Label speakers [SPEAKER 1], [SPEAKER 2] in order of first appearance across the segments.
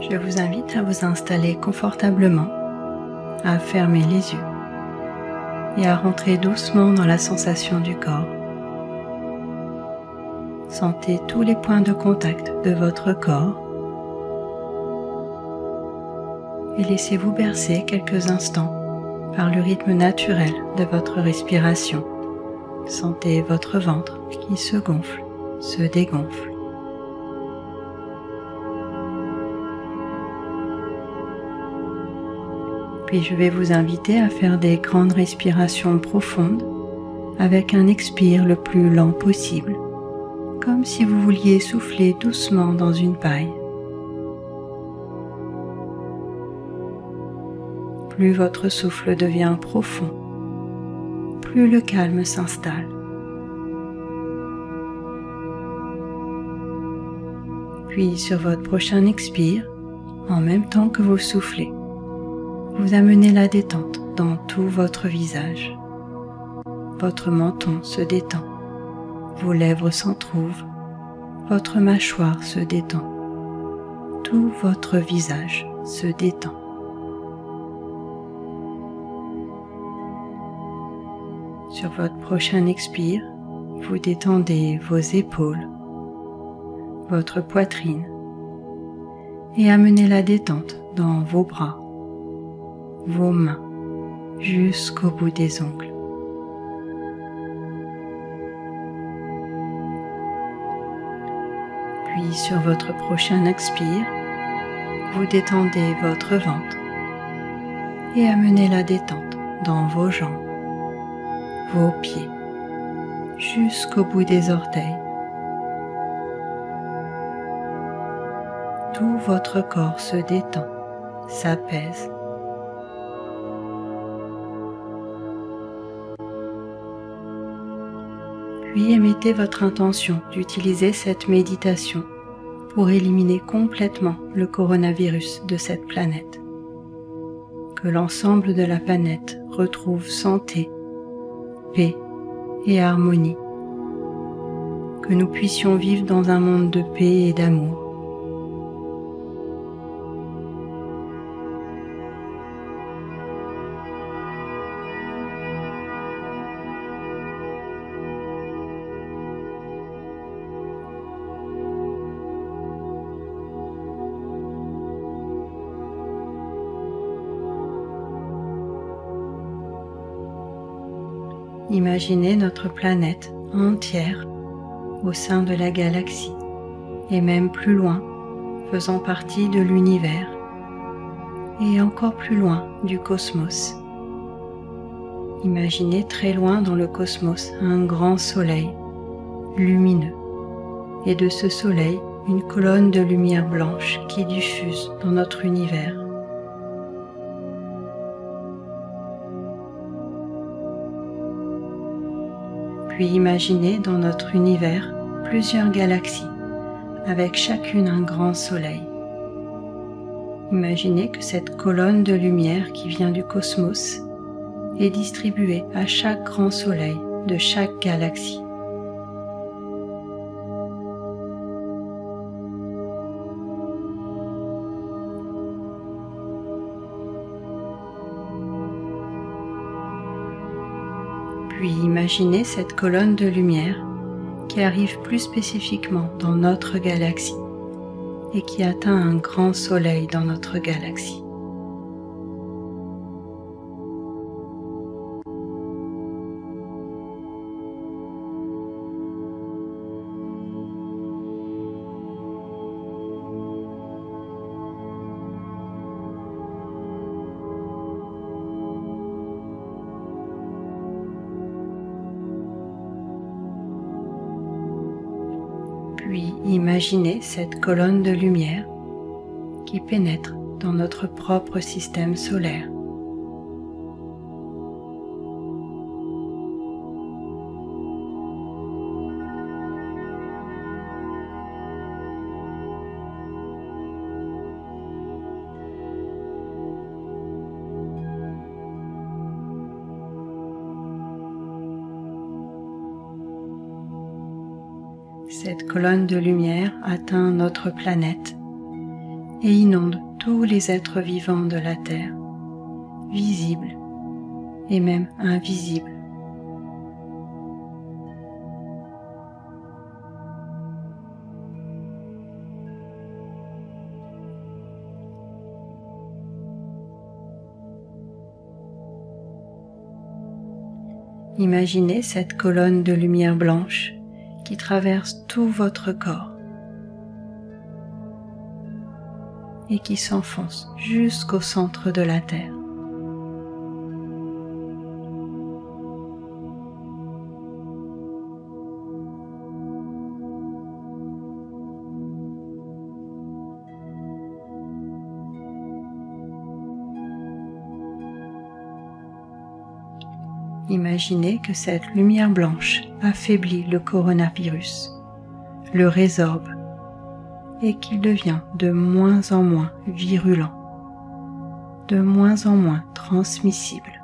[SPEAKER 1] Je vous invite à vous installer confortablement, à fermer les yeux et à rentrer doucement dans la sensation du corps. Sentez tous les points de contact de votre corps et laissez-vous bercer quelques instants par le rythme naturel de votre respiration. Sentez votre ventre qui se gonfle, se dégonfle. Puis je vais vous inviter à faire des grandes respirations profondes avec un expire le plus lent possible, comme si vous vouliez souffler doucement dans une paille. Plus votre souffle devient profond, plus le calme s'installe. Puis sur votre prochain expire, en même temps que vous soufflez, vous amenez la détente dans tout votre visage. Votre menton se détend, vos lèvres s'entr'ouvrent, votre mâchoire se détend, tout votre visage se détend. Sur votre prochain expire, vous détendez vos épaules, votre poitrine et amenez la détente dans vos bras vos mains jusqu'au bout des ongles. Puis sur votre prochain expire, vous détendez votre ventre et amenez la détente dans vos jambes, vos pieds, jusqu'au bout des orteils. Tout votre corps se détend, s'apaise Puis émettez votre intention d'utiliser cette méditation pour éliminer complètement le coronavirus de cette planète. Que l'ensemble de la planète retrouve santé, paix et harmonie. Que nous puissions vivre dans un monde de paix et d'amour Imaginez notre planète entière au sein de la galaxie et même plus loin, faisant partie de l'univers et encore plus loin du cosmos. Imaginez très loin dans le cosmos un grand soleil lumineux et de ce soleil une colonne de lumière blanche qui diffuse dans notre univers. Puis imaginez dans notre univers plusieurs galaxies, avec chacune un grand soleil. Imaginez que cette colonne de lumière qui vient du cosmos est distribuée à chaque grand soleil de chaque galaxie. Puis imaginez cette colonne de lumière qui arrive plus spécifiquement dans notre galaxie et qui atteint un grand soleil dans notre galaxie. Imaginez cette colonne de lumière qui pénètre dans notre propre système solaire. Colonne de lumière atteint notre planète et inonde tous les êtres vivants de la Terre, visibles et même invisibles. Imaginez cette colonne de lumière blanche qui traverse tout votre corps et qui s'enfonce jusqu'au centre de la Terre. Imaginez que cette lumière blanche affaiblit le coronavirus, le résorbe et qu'il devient de moins en moins virulent, de moins en moins transmissible.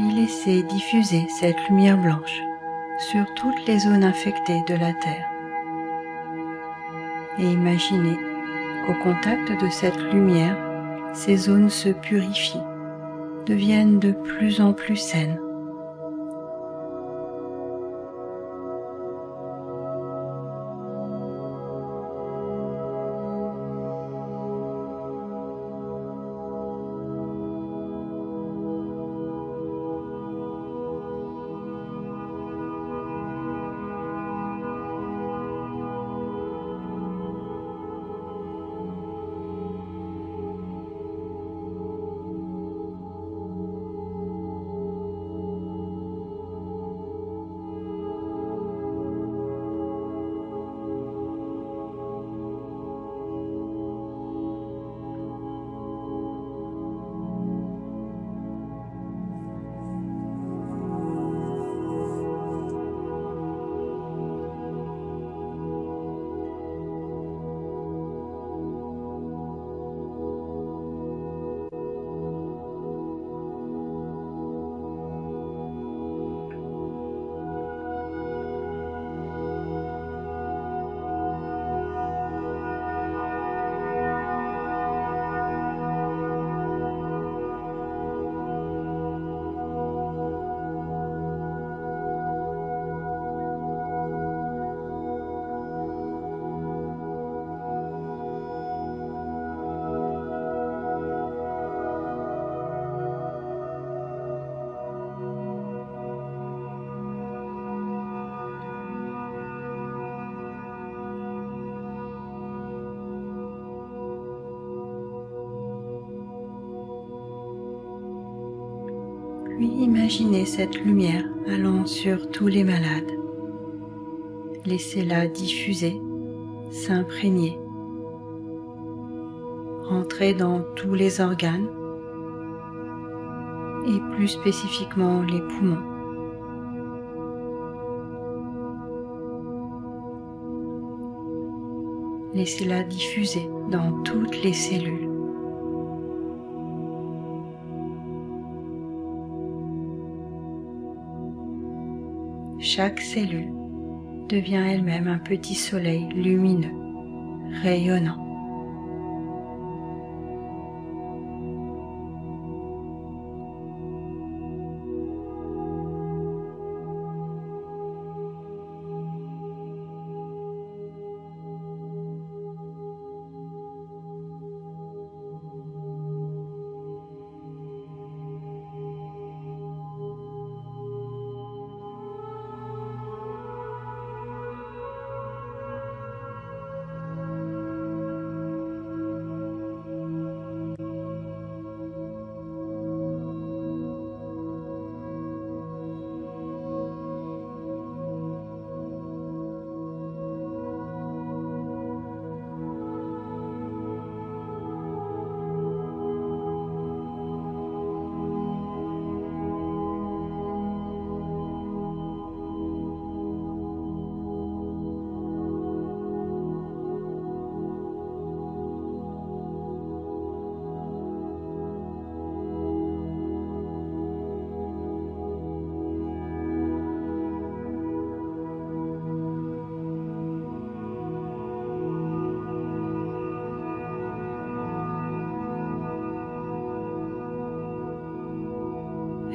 [SPEAKER 1] Puis laissez diffuser cette lumière blanche sur toutes les zones infectées de la Terre. Et imaginez qu'au contact de cette lumière, ces zones se purifient, deviennent de plus en plus saines Puis imaginez cette lumière allant sur tous les malades. Laissez-la diffuser, s'imprégner rentrer dans tous les organes et plus spécifiquement les poumons. Laissez-la diffuser dans toutes les cellules. Chaque cellule devient elle-même un petit soleil lumineux, rayonnant.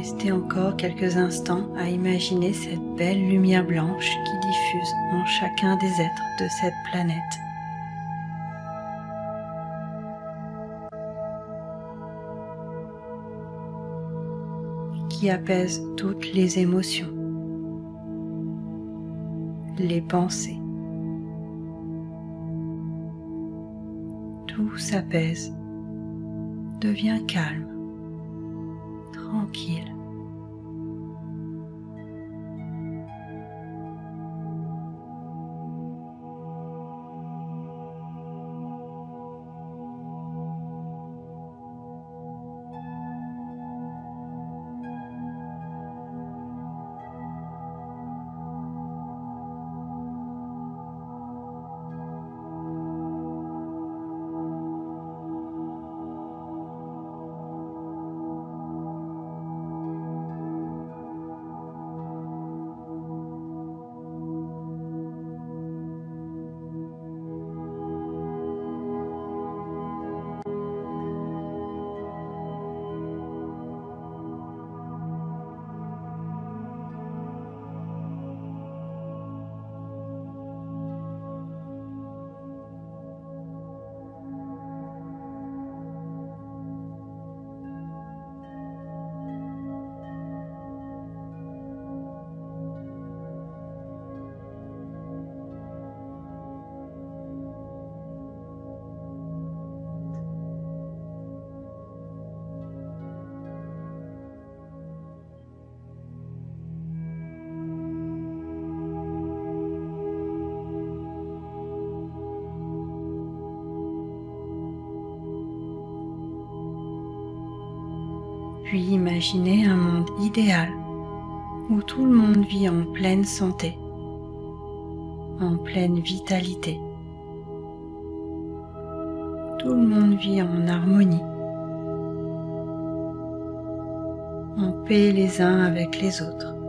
[SPEAKER 1] Restez encore quelques instants à imaginer cette belle lumière blanche qui diffuse en chacun des êtres de cette planète. qui apaise toutes les émotions, les pensées. Tout s'apaise, devient calme tranquille. Puis imaginez un monde idéal où tout le monde vit en pleine santé, en pleine vitalité. Tout le monde vit en harmonie, en paix les uns avec les autres.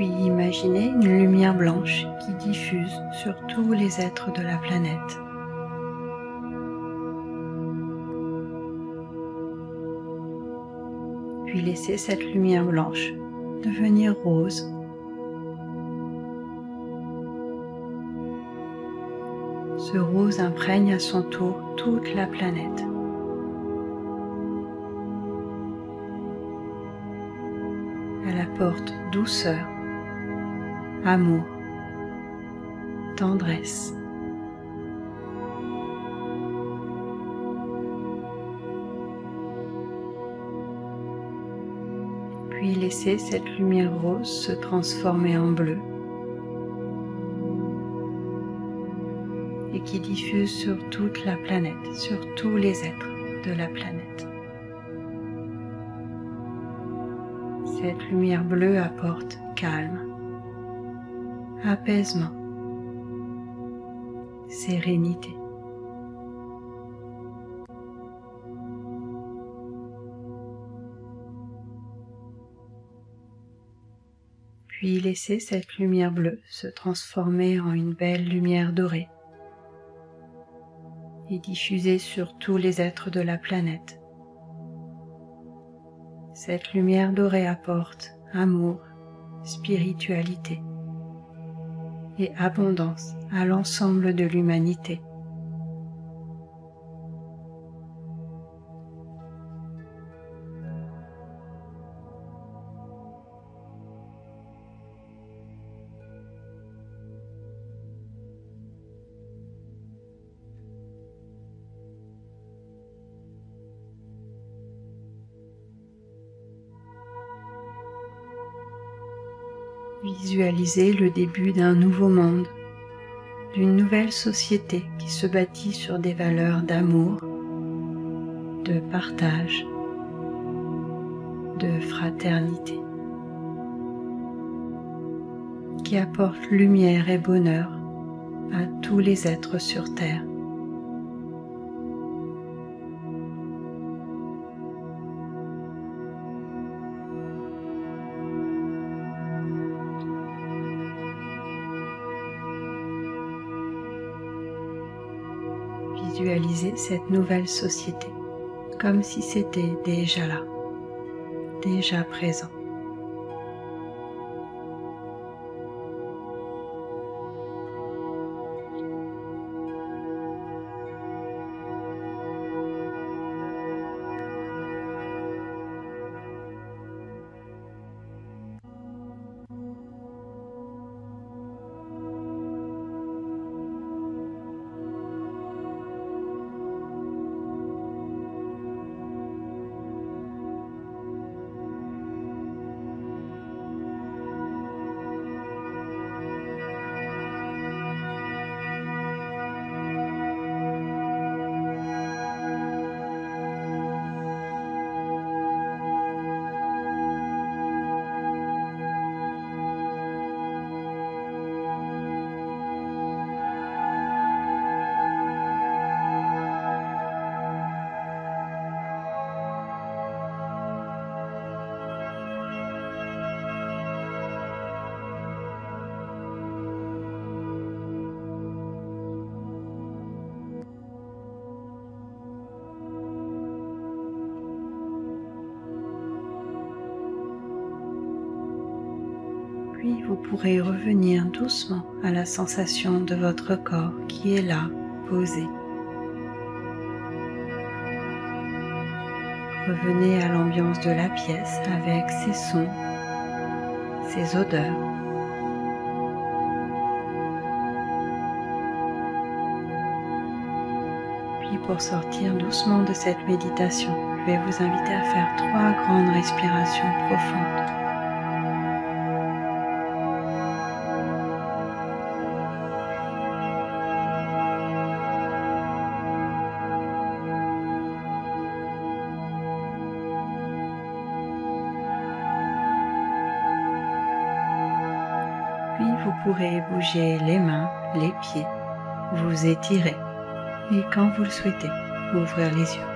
[SPEAKER 1] Puis imaginez une lumière blanche qui diffuse sur tous les êtres de la planète. Puis laissez cette lumière blanche devenir rose. Ce rose imprègne à son tour toute la planète. Elle apporte douceur, amour, tendresse. Puis laissez cette lumière rose se transformer en bleu et qui diffuse sur toute la planète, sur tous les êtres de la planète. Cette lumière bleue apporte calme, apaisement, sérénité. Puis laissez cette lumière bleue se transformer en une belle lumière dorée et diffuser sur tous les êtres de la planète. Cette lumière dorée apporte amour, spiritualité et abondance à l'ensemble de l'humanité. Visualisez le début d'un nouveau monde, d'une nouvelle société qui se bâtit sur des valeurs d'amour, de partage, de fraternité, qui apporte lumière et bonheur à tous les êtres sur Terre. Visualiser cette nouvelle société comme si c'était déjà là, déjà présent. Pourrez revenir doucement à la sensation de votre corps qui est là, posé. Revenez à l'ambiance de la pièce avec ses sons, ses odeurs. Puis pour sortir doucement de cette méditation, je vais vous inviter à faire trois grandes respirations profondes. Pourrez bouger les mains, les pieds, vous étirer et quand vous le souhaitez, ouvrir les yeux.